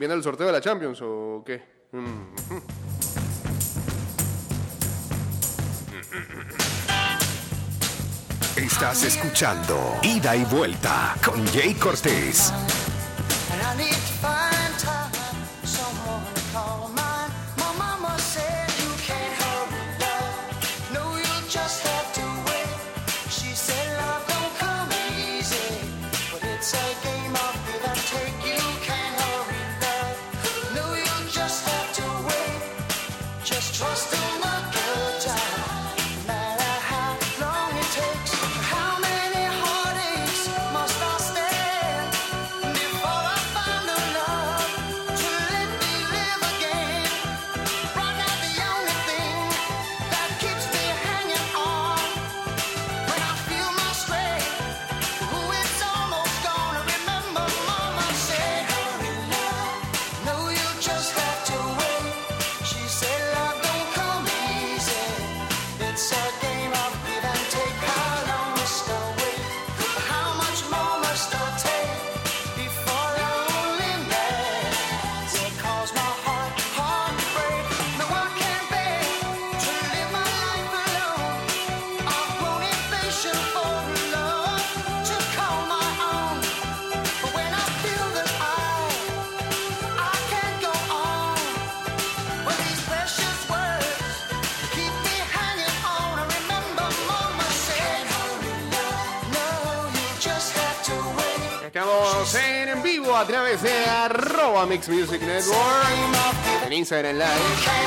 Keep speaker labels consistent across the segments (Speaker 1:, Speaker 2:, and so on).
Speaker 1: ¿Viene el sorteo de la Champions o qué? Mm.
Speaker 2: Estás escuchando Ida y Vuelta con Jay Cortés.
Speaker 1: Estamos en vivo a través de arroba Mix Music Network en Instagram Live.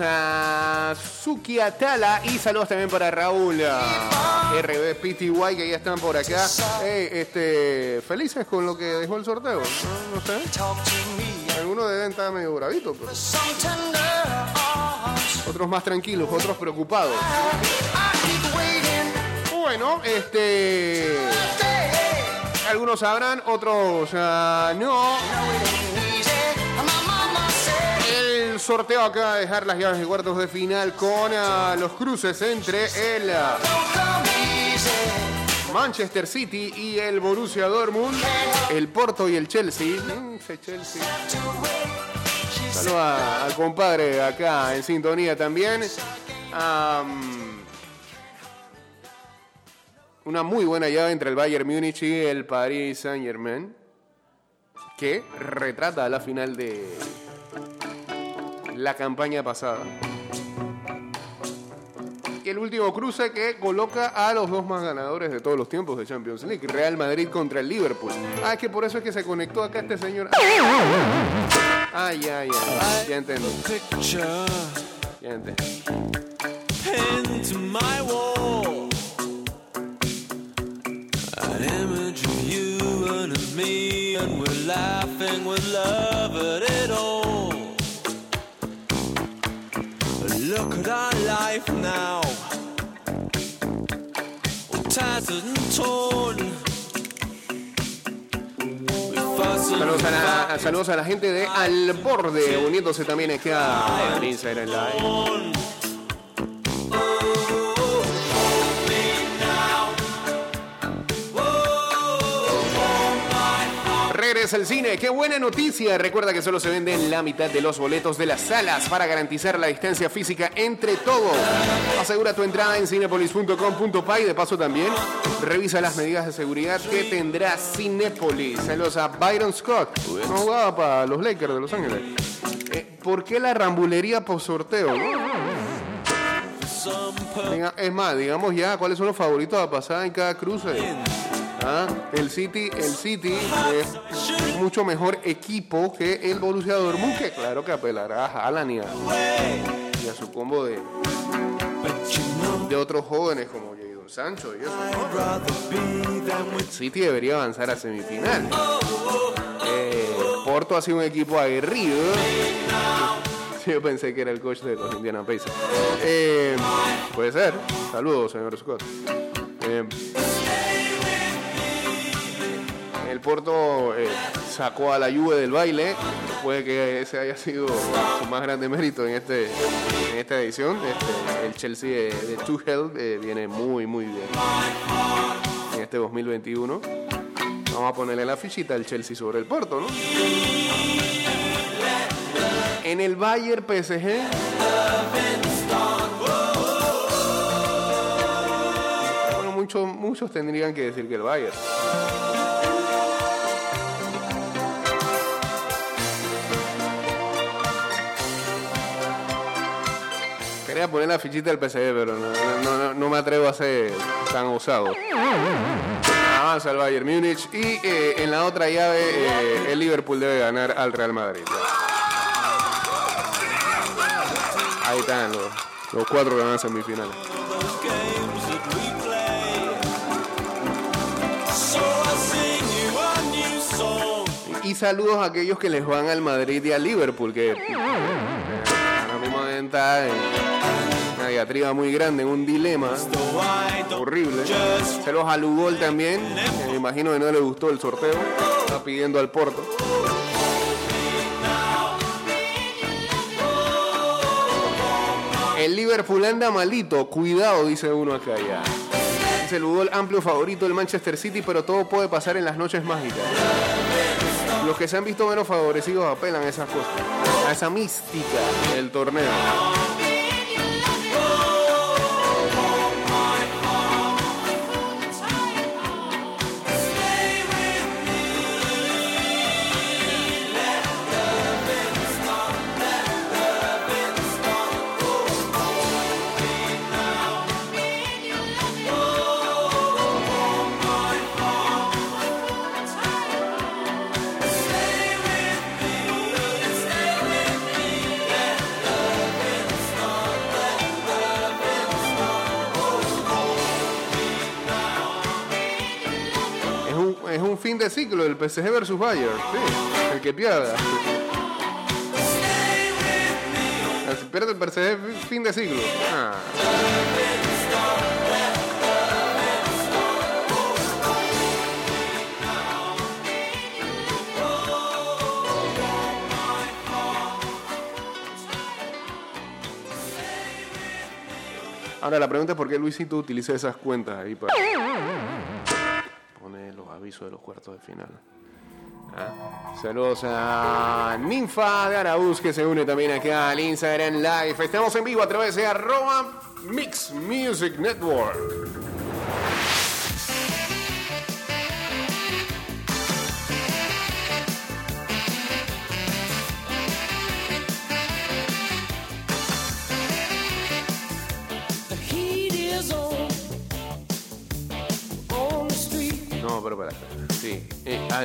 Speaker 1: A Suki Atala y saludos también para Raúl ah, RB PTY que ya están por acá. Hey, este, felices con lo que dejó el sorteo. Algunos deben estar medio bravitos, otros más tranquilos, otros preocupados. Bueno, este, algunos sabrán, otros ah, no. Sorteo acaba de dejar las llaves de cuartos de final con ah, los cruces entre el. Manchester City y el Borussia Dortmund, el Porto y el Chelsea. Mm, Chelsea. Al compadre acá en sintonía también. Am, una muy buena llave entre el Bayern Múnich y el Paris Saint Germain que retrata la final de la campaña pasada. Y el último cruce que coloca a los dos más ganadores de todos los tiempos de Champions League, Real Madrid contra el Liverpool. Ah, es que por eso es que se conectó acá este señor. Ah, ya, ya, ya entiendo, ya entiendo.
Speaker 3: image of you and me, and we're laughing with love at it all. Look at our life now, tattered and torn.
Speaker 1: Saludos a, la, saludos a la gente de Al Borde, uniéndose también acá en Instagram Live. Regresa al cine, qué buena noticia. Recuerda que solo se venden la mitad de los boletos de las salas para garantizar la distancia física entre todos. Asegura tu entrada en cinepolis.com.pa y de paso también revisa las medidas de seguridad que tendrá Cinepolis. Saludos a Byron Scott, no jugaba para los Lakers de Los Ángeles. Eh, ¿Por qué la rambulería por sorteo? Es más, digamos ya cuáles son los favoritos a pasar en cada cruce. Ah, el City, el City es mucho mejor equipo que el Borussia Dortmund, claro que apelará a Haaland y a, y a su combo de, de otros jóvenes como Jadon Sancho y eso. El City debería avanzar a semifinal. Eh, Porto ha sido un equipo aguerrido. Yo pensé que era el coach de los Indiana Pacers. Eh, puede ser. Saludos, señor Scott. Eh, Porto eh, sacó a la Juve del baile. Puede que ese haya sido su más grande mérito en, este, en esta edición. Este, el Chelsea de, de Tuchel eh, viene muy, muy bien en este 2021. Vamos a ponerle la fichita al Chelsea sobre el Porto, ¿no? En el Bayern PSG. Bueno, muchos, muchos tendrían que decir que el Bayern. Quería poner la fichita del PSG, pero no, me atrevo a ser tan osado. Avanza el Bayern Múnich y eh, en la otra llave eh, el Liverpool debe ganar al Real Madrid. Ahí están los, los cuatro que van a semifinales.
Speaker 3: a.
Speaker 1: Y saludos a aquellos que les van al Madrid y al Liverpool, que eh, una diatriba muy grande, un dilema horrible.
Speaker 3: just
Speaker 1: Saludos a Lugol también, que me imagino que no le gustó el sorteo, está pidiendo al Porto. El Liverpool anda malito, cuidado, dice uno acá ya. Dice Lugol, amplio favorito del Manchester City, pero todo puede pasar en las noches mágicas. Los que se han visto menos favorecidos apelan a esas cosas, a esa mística del torneo. Ciclo, el PSG versus Bayern. Sí, el que pierda. Si pierde el PSG, fin de ciclo. Ah. Ahora la pregunta es por qué Luisito utiliza esas cuentas ahí para de los cuartos de final. Ah, Saludos a Ninfa de Araúz que se une también acá al Instagram Live. Estamos en vivo a través de arroba Mix Music Network.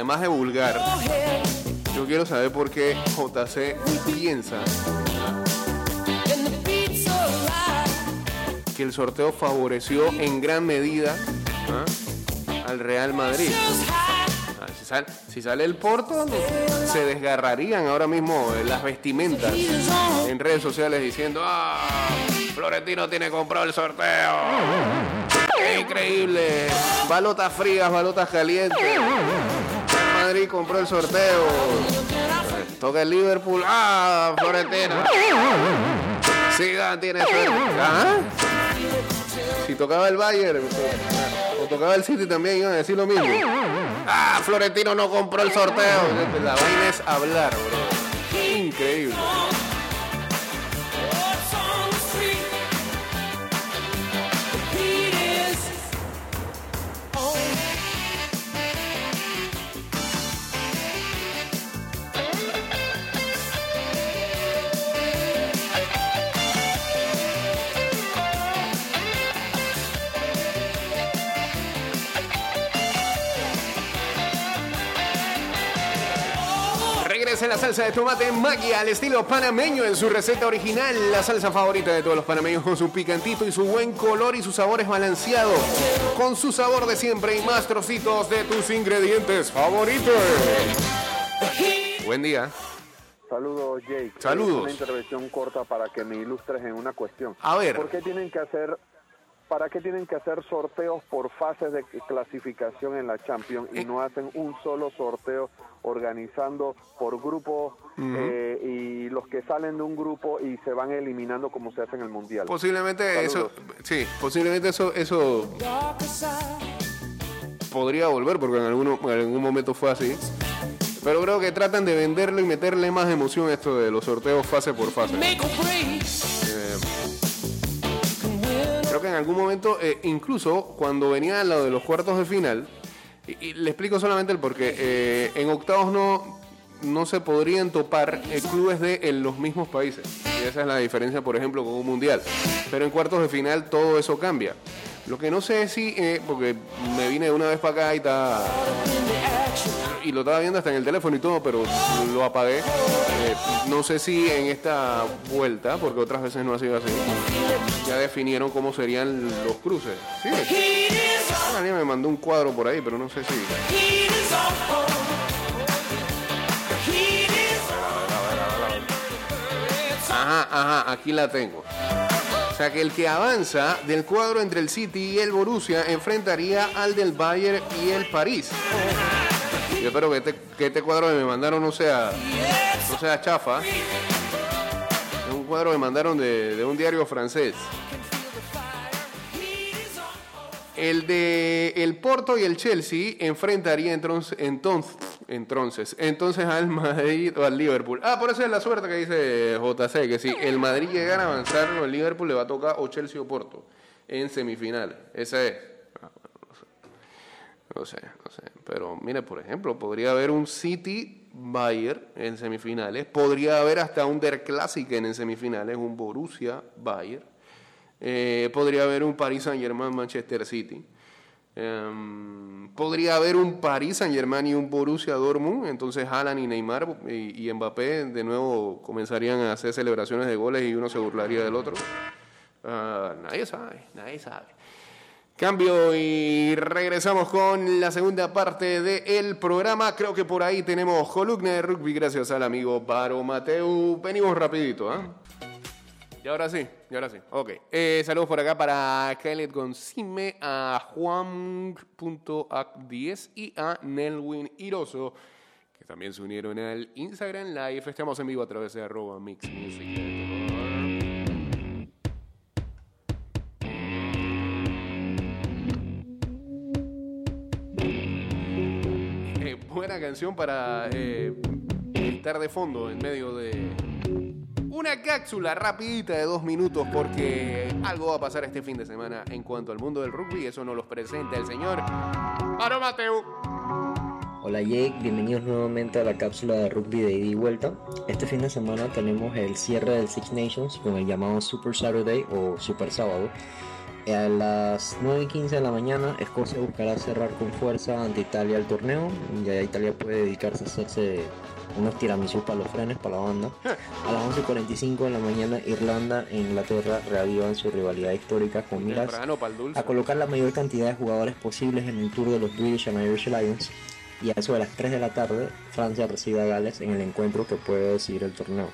Speaker 1: Además de vulgar, yo quiero saber por qué JC piensa que el sorteo favoreció en gran medida ¿ah? al Real Madrid. Ah, Si sale, si sale el Porto, se desgarrarían ahora mismo las vestimentas en redes sociales diciendo, ah, Florentino tiene comprado el sorteo. ¡Qué increíble! Balotas frías, balotas calientes. Madrid compró el sorteo. Toca el Liverpool. ¡Ah, Florentino! Sigan tiene suerte. ¿Ah? Si tocaba el Bayern o tocaba el City también iban a decir lo mismo. Ah, Florentino no compró el sorteo. La vaina es hablar, bro. Increíble. Regresa la salsa de tomate magia al estilo panameño en su receta original. La salsa favorita de todos los panameños con su picantito y su buen color y sus sabores balanceados. Con su sabor de siempre y más trocitos de tus ingredientes favoritos. Buen día.
Speaker 4: Saludos, Jake.
Speaker 1: Saludos.
Speaker 4: Una intervención corta para que me ilustres en una cuestión.
Speaker 1: A ver.
Speaker 4: ¿Por qué tienen que hacer ¿para qué tienen que hacer sorteos por fases de clasificación en la Champions y
Speaker 1: Eh.
Speaker 4: no hacen un solo sorteo organizando por grupo eh, y los que salen de un grupo y se van eliminando como se hace en el Mundial?
Speaker 1: Posiblemente eso, sí, posiblemente eso, eso podría volver porque en, alguno, en algún momento fue así. Pero creo que tratan de venderlo y meterle más emoción a esto de los sorteos fase por fase. Eh, creo que en algún momento, eh, incluso cuando venía lo de los cuartos de final, y, le explico solamente el porqué, eh, en octavos no, no se podrían topar eh, clubes de en los mismos países. Y esa es la diferencia, por ejemplo, con un mundial. Pero en cuartos de final todo eso cambia. Lo que no sé si, eh, porque me vine una vez para acá y está y lo estaba viendo hasta en el teléfono y todo, pero lo apagué. Eh, no sé si en esta vuelta, porque otras veces no ha sido así, ya definieron cómo serían los cruces. Sí. Alguien me mandó un cuadro por ahí, pero no sé si. Ajá, ajá, aquí la tengo. O sea que el que avanza del cuadro entre el City y el Borussia enfrentaría al del Bayern y el París. Yo espero que este, que este cuadro que me mandaron no sea, no sea chafa. Es un cuadro que me mandaron de un diario francés. El de el Porto y el Chelsea enfrentaría entonces, entonces, entonces, al Madrid o al Liverpool. Ah, por eso es la suerte que dice JC, que si el Madrid llegara a avanzar el Liverpool le va a tocar o Chelsea o Porto en semifinales. Esa es. Ah, no sé. No sé, no sé. Pero mire, por ejemplo, podría haber un City Bayern en semifinales. Podría haber hasta un Der Klassiken en semifinales, un Borussia Bayern. Eh, podría haber un Paris Saint Germain Manchester City. Em, podría haber un Paris Saint Germain y un Borussia Dortmund. Entonces Haaland y Neymar y, y Mbappé de nuevo comenzarían a hacer celebraciones de goles y uno se burlaría del otro. Ah, nadie sabe, nadie sabe. Cambio y regresamos con la segunda parte del programa. Creo que por ahí tenemos columna de rugby gracias al amigo Baro Mateu. Venimos rapidito, ¿ah? Y ahora sí, y ahora sí. Ok. Eh, saludos por acá para Khaled Gonzime, a Juan.ac10 y a Nelwin Iroso, que también se unieron al Instagram Live. Estamos en vivo a través de arroba Mix Music. Eh, buena canción para eh, estar de fondo en medio de una cápsula rapidita de dos minutos porque algo va a pasar este fin de semana en cuanto al mundo del rugby. Eso nos los presenta el señor Maro Mateu.
Speaker 5: Hola Jake, bienvenidos nuevamente a la cápsula de rugby de ida y vuelta. Este fin de semana tenemos el cierre del Six Nations con el llamado Super Saturday o Super Sábado. A las 9 y 15 de la mañana, Escocia buscará cerrar con fuerza ante Italia el torneo. Ya Italia puede dedicarse a hacerse unos tiramisús para los frenes, para la banda. A las 11.45 de la mañana, Irlanda e Inglaterra reavivan su rivalidad histórica con miras a colocar la mayor cantidad de jugadores posibles en el tour de los British and Irish Lions. Y a eso de las 3 de la tarde, Francia recibe a Gales en el encuentro que puede decidir el torneo.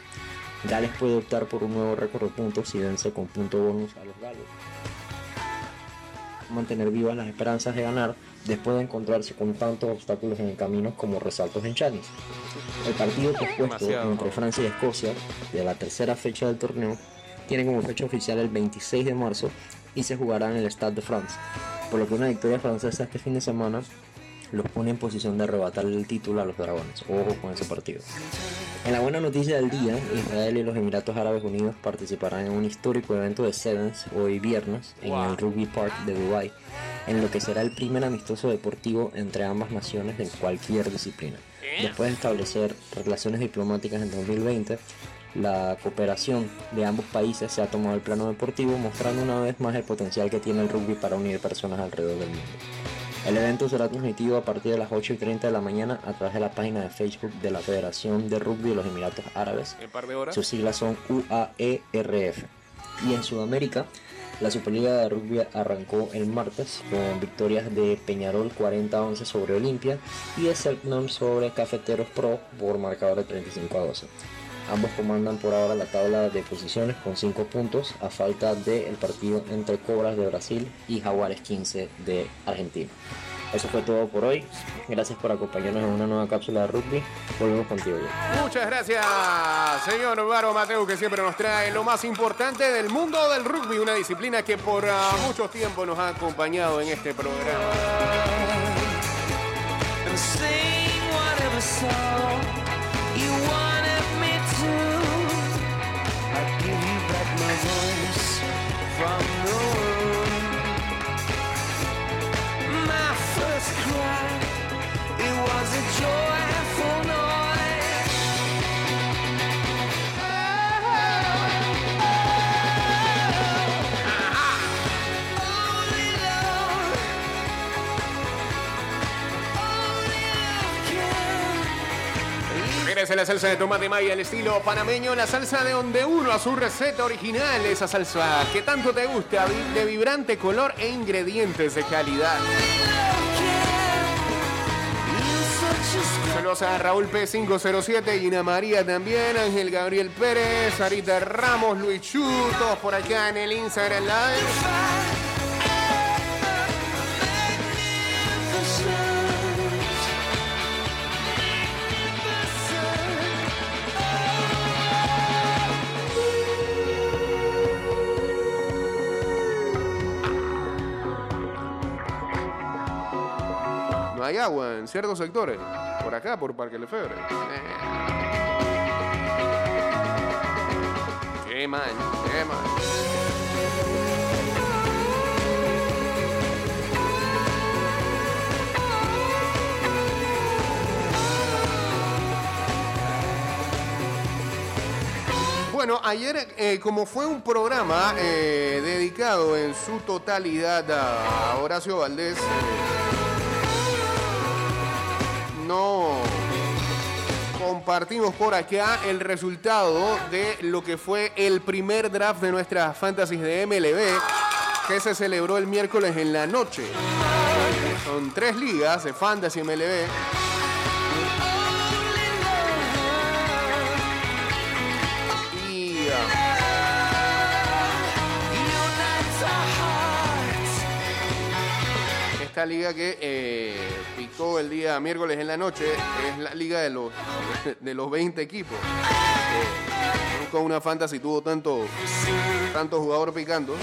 Speaker 5: Gales puede optar por un nuevo récord de puntos si vence con punto bonus a los galos. Mantener vivas las esperanzas de ganar después de encontrarse con tantos obstáculos en el camino como resaltos en Chanis. El partido pospuesto entre Francia y Escocia de la tercera fecha del torneo tiene como fecha oficial el 26 de marzo y se jugará en el Stade de France, por lo que una victoria francesa este fin de semana los pone en posición de arrebatarle el título a los dragones. Ojo con ese partido. En la buena noticia del día, Israel y los Emiratos Árabes Unidos participarán en un histórico evento de Sevens hoy viernes en el Rugby Park de Dubái, en lo que será el primer amistoso deportivo entre ambas naciones en cualquier disciplina. Después de establecer relaciones diplomáticas en 2020, la cooperación de ambos países se ha tomado el plano deportivo, mostrando una vez más el potencial que tiene el rugby para unir personas alrededor del mundo. El evento será transmitido a partir de las 8 y 30 de la mañana a través de la página de Facebook de la Federación de Rugby de los Emiratos Árabes.
Speaker 1: En un par de horas.
Speaker 5: Sus siglas son UAERF. Y en Sudamérica, la Superliga de Rugby arrancó el martes con victorias de Peñarol 40-11 sobre Olimpia y de Selknam sobre Cafeteros Pro por marcador de 35 a 12. Ambos comandan por ahora la tabla de posiciones con 5 puntos a falta del partido entre Cobras de Brasil y Jaguares 15 de Argentina. Eso fue todo por hoy. Gracias por acompañarnos en una nueva cápsula de rugby. Volvemos contigo. Jay.
Speaker 1: Muchas gracias, señor Varo Mateo, que siempre nos trae lo más importante del mundo del rugby, una disciplina que por ah, mucho tiempo nos ha acompañado en este programa. Regresa la salsa de tomate maya, el estilo panameño, la salsa de donde uno a su receta original, esa salsa que tanto te gusta, de vibrante color e ingredientes de calidad. Saludos a Raúl P507, Gina María también, Ángel Gabriel Pérez, Sarita Ramos, Luis Chu, por acá en el Instagram Live. Agua en ciertos sectores, por acá, por Parque Lefebvre. Eh. Qué mal, qué mal. Bueno, ayer, eh, como fue un programa eh, dedicado en su totalidad a Horacio Valdés, compartimos por acá el resultado de lo que fue el primer draft de nuestras fantasies de MLB que se celebró el miércoles en la noche. Son tres ligas de fantasy MLB. Y ah, esta liga que eh, picó el día miércoles en la noche es la liga de los, de los 20 equipos. Eh, nunca una fantasy tuvo tanto, tanto jugador picando.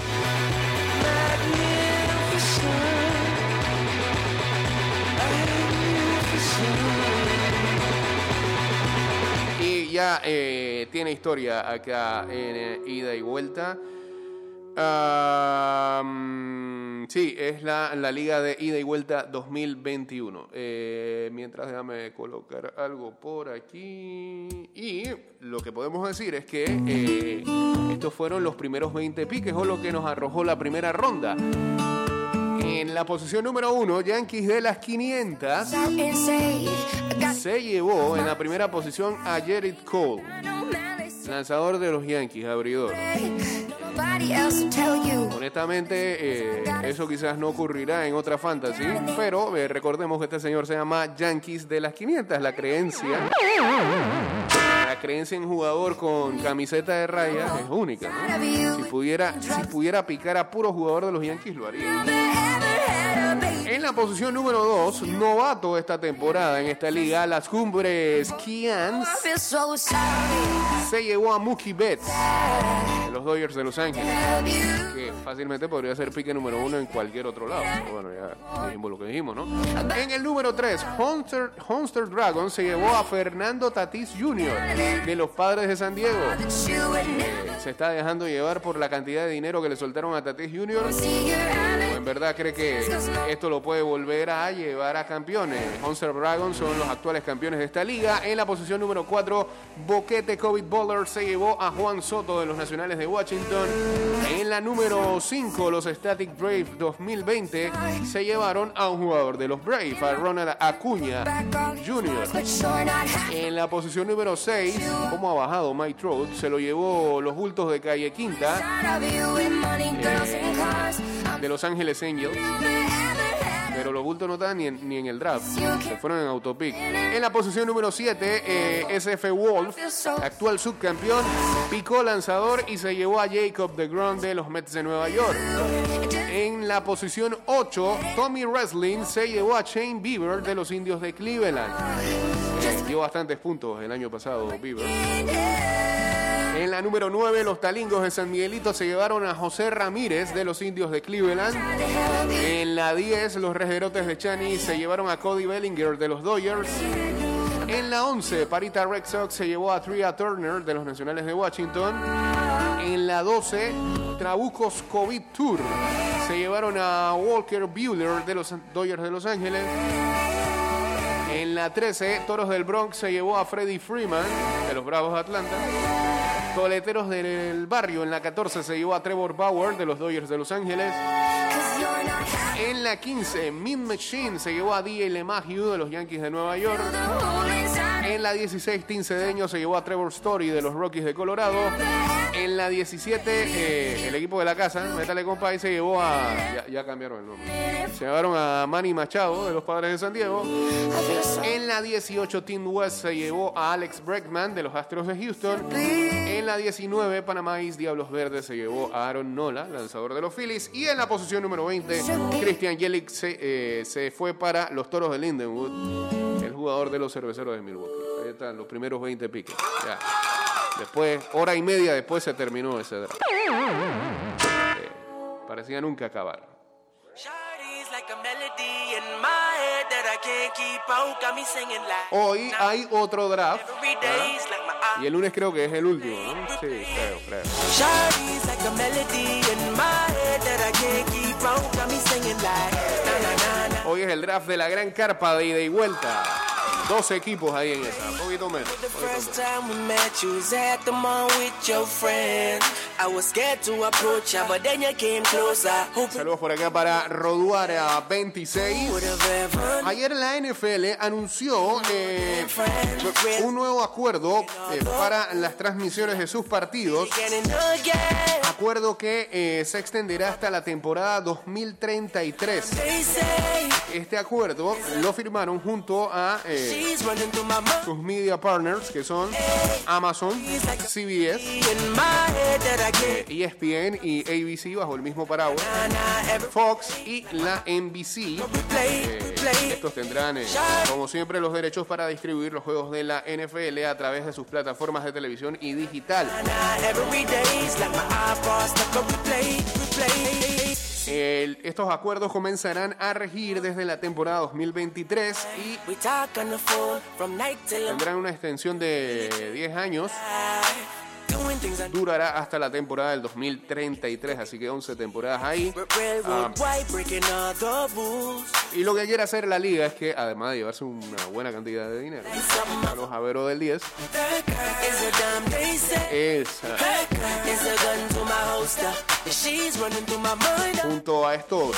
Speaker 1: Y ya eh, tiene historia acá en eh, ida y vuelta. Mm, sí, es la, la liga de ida y vuelta 2021. Eh, mientras déjame colocar algo por aquí. Y lo que podemos decir es que eh, estos fueron los primeros 20 piques o lo que nos arrojó la primera ronda. En la posición número uno, Yankees de las 500 se llevó en la primera posición a Jared Cole, lanzador de los Yankees, abridor. Honestamente, eh, eso quizás no ocurrirá en otra fantasy, pero eh, recordemos que este señor se llama Yankees de las 500, la creencia. La creencia en jugador con camiseta de rayas es única. ¿no? Si pudiera, si pudiera picar a puro jugador de los Yankees, lo haría. En la posición número 2, novato esta temporada en esta liga, las Cumbres Kians se llevó a Mookie Betts de los Dodgers de Los Ángeles, que fácilmente podría ser pique número uno en cualquier otro lado. Bueno, ya dijimos lo que dijimos, ¿no? En el número 3, Hunter, Hunter Dragon se llevó a Fernando Tatis Jr. de los Padres de San Diego. Se está dejando llevar por la cantidad de dinero que le soltaron a Tatis Jr. ¿O en verdad cree que esto lo puede volver a llevar a campeones? Hunter Dragon son los actuales campeones de esta liga. En la posición número 4, Boquete COVID Bowler se llevó a Juan Soto de los Nacionales de Washington. En la número 5, los Static Brave 2020 se llevaron a un jugador de los Brave, a Ronald Acuña Jr. En la posición número 6, como ha bajado Mike Trout, se lo llevó los de calle Quinta de Los Ángeles Angels. pero los bultos no estaban ni en, ni en el draft. Se fueron en autopic. En la posición número 7, SF Wolf, actual subcampeón, picó lanzador y se llevó a Jacob de Grom de los Mets de Nueva York. En la posición 8, Tommy Wrestling se llevó a Shane Bieber de los Indios de Cleveland. Eh, dio bastantes puntos el año pasado, Bieber. En la número 9, los Talingos de San Miguelito se llevaron a José Ramírez de los Indios de Cleveland. En la 10, los Rejerotes de Chani se llevaron a Cody Bellinger de los Dodgers. En la 11, Parita Red Sox se llevó a Tria Turner de los Nacionales de Washington. En la 12, Trabucos COVID Tour se llevaron a Walker Buehler de los Dodgers de Los Ángeles. En la 13, Toros del Bronx se llevó a Freddie Freeman de los Bravos de Atlanta. Coleteros del Barrio en la 14 se llevó a Trevor Bauer de los Dodgers de Los Ángeles. En la 15, Min Machine se llevó a D.A. LeMahieu de los Yankees de Nueva York. En la 16, Tim Cedeño se llevó a Trevor Story de los Rockies de Colorado. En la 17, eh, el equipo de la casa, Metale Compay, se llevó a. Ya, cambiaron el nombre. Se llevaron a Manny Machado de los Padres de San Diego. En la 18, Tim West se llevó a Alex Breckman de los Astros de Houston. En la 19, Panamá East Diablos Verdes se llevó a Aaron Nola, lanzador de los Phillies. Y en la posición número 20, Christian Yelich se, eh, se fue para los Toros de Lindenwood, jugador de los cerveceros de Milwaukee. Ahí están los primeros 20 piques. Ya. Después, hora y media después se terminó ese draft. Eh, parecía nunca acabar. Hoy hay otro draft. Y el lunes creo que es el último, ¿no? Sí, creo, creo. Hoy es el draft de la gran carpa de ida y vuelta. Dos equipos ahí en esa, un poquito menos. Saludos por acá para Roduara 26.
Speaker 3: would have ever
Speaker 1: Ayer la NFL anunció eh, un nuevo acuerdo eh, para las transmisiones de sus partidos. Acuerdo que eh, se extenderá hasta la temporada 2033.
Speaker 3: They say
Speaker 1: Este acuerdo lo firmaron junto a eh, sus media partners que son Amazon, CBS,
Speaker 3: In my head that I can't.
Speaker 1: ESPN y ABC bajo el mismo paraguas, Fox y la NBC. Eh, estos tendrán, eh, como siempre, los derechos para distribuir los juegos de la NFL a través de sus plataformas de televisión y digital. El- estos acuerdos comenzarán a regir desde la temporada 2023 y tendrán una extensión de 10 años. Durará hasta la temporada del 2033, así que 11 temporadas ahí.
Speaker 3: Rules.
Speaker 1: Y lo que quiere hacer la liga es que, además de llevarse una buena cantidad de dinero, a los averos del 10,
Speaker 3: That girl is a damn they say.
Speaker 1: es ah, Junto a estos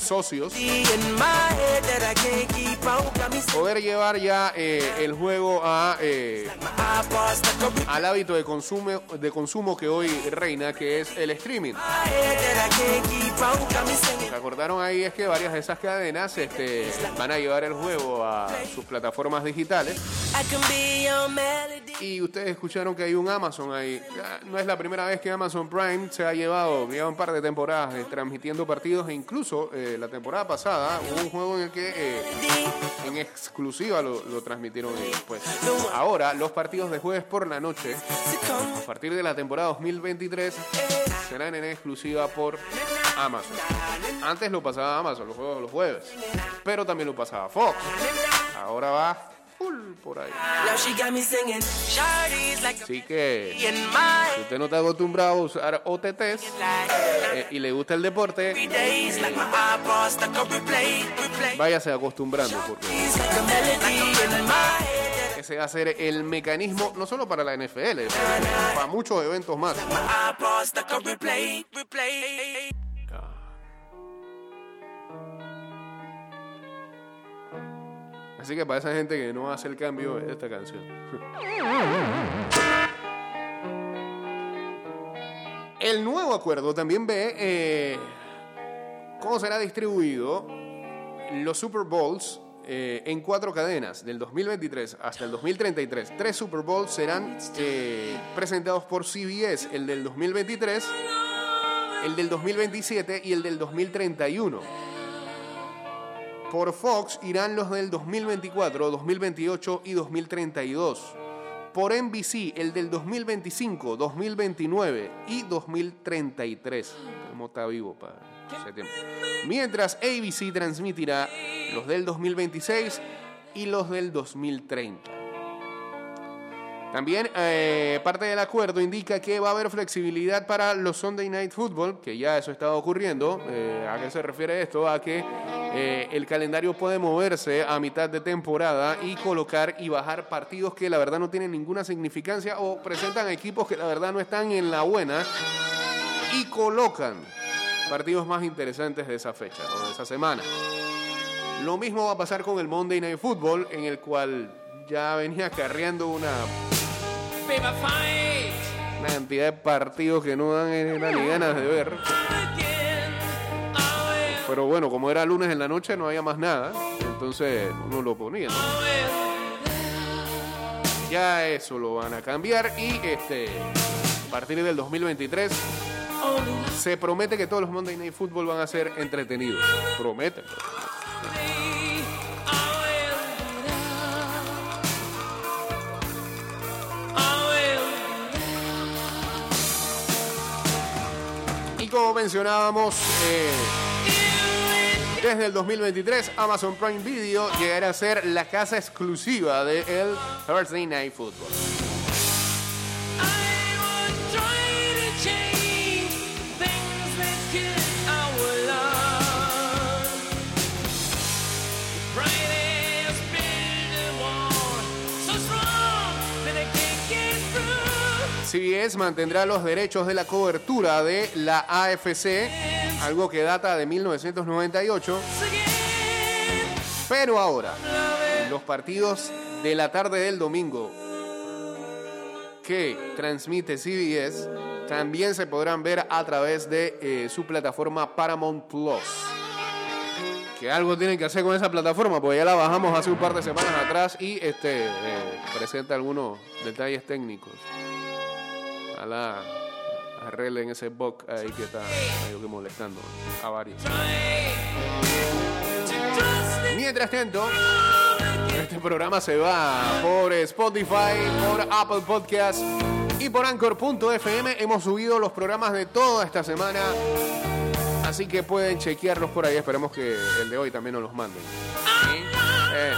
Speaker 1: socios poder llevar ya eh, el juego a, eh, al hábito de consumo, de consumo que hoy reina, que es el streaming. Lo que acordaron ahí es que varias de esas cadenas este, van a llevar el juego a sus plataformas digitales. Y ustedes escucharon que hay un Amazon ahí. Ya No es la primera vez que Amazon Prime se ha llevado, lleva un par de temporadas eh, transmitiendo partidos e incluso eh, la temporada pasada hubo un juego en el que eh, en exclusiva lo, lo transmitieron ellos. Pues ahora los partidos de jueves por la noche, a partir de la temporada 2023, serán en exclusiva por Amazon. Antes lo pasaba Amazon, los juegos los jueves, pero también lo pasaba Fox. Ahora va full por ahí. Así que si usted no está acostumbrado a usar OTTs eh, y le gusta el deporte, váyase acostumbrando porque ese va a ser el mecanismo no solo para la NFL, para muchos eventos más. Así que para esa gente que no hace el cambio, esta canción. El nuevo acuerdo también ve eh, ¿Cómo será distribuido los Super Bowls eh, en cuatro cadenas del 2023 hasta el 2033? Tres Super Bowls serán eh, presentados por CBS, el del 2023, el del 2027 y el del 2031. Por Fox irán los del 2024, 2028 y 2032. Por NBC el del 2025, 2029 y 2033. Como está vivo para ese tiempo. Mientras ABC transmitirá los del 2026 y los del 2030. También eh, parte del acuerdo indica que va a haber flexibilidad para los Sunday Night Football, que ya eso estaba ocurriendo. Eh, ¿A qué se refiere esto? A que eh, el calendario puede moverse a mitad de temporada y colocar y bajar partidos que la verdad no tienen ninguna significancia o presentan equipos que la verdad no están en la buena y colocan partidos más interesantes de esa fecha o de esa semana. Lo mismo va a pasar con el Monday Night Football, en el cual ya venía acarreando una una cantidad de partidos que no dan ni ganas de ver. Pero bueno, como era lunes en la noche, no había más nada. Entonces uno lo ponía. Ya eso lo van a cambiar y este a partir del 2023 se promete que todos los Monday Night Football van a ser entretenidos. Prometen. Y como mencionábamos, eh, desde el 2023 Amazon Prime Video llegará a ser la casa exclusiva de el Thursday Night Football. CBS mantendrá los derechos de la cobertura de la AFC, algo que data de 1998. Pero ahora, los partidos de la tarde del domingo que transmite CBS también se podrán ver a través de eh, su plataforma Paramount Plus. Que algo tienen que hacer con esa plataforma, porque ya la bajamos hace un par de semanas atrás y este eh, presenta algunos detalles técnicos. A la arreglen ese bug ahí que está medio que molestando a varios. Mientras tanto, este programa se va por Spotify, por Apple Podcast y por Anchor.fm. Hemos subido los programas de toda esta semana. Así que pueden chequearlos por ahí. Esperemos que el de hoy también nos los manden. Eh.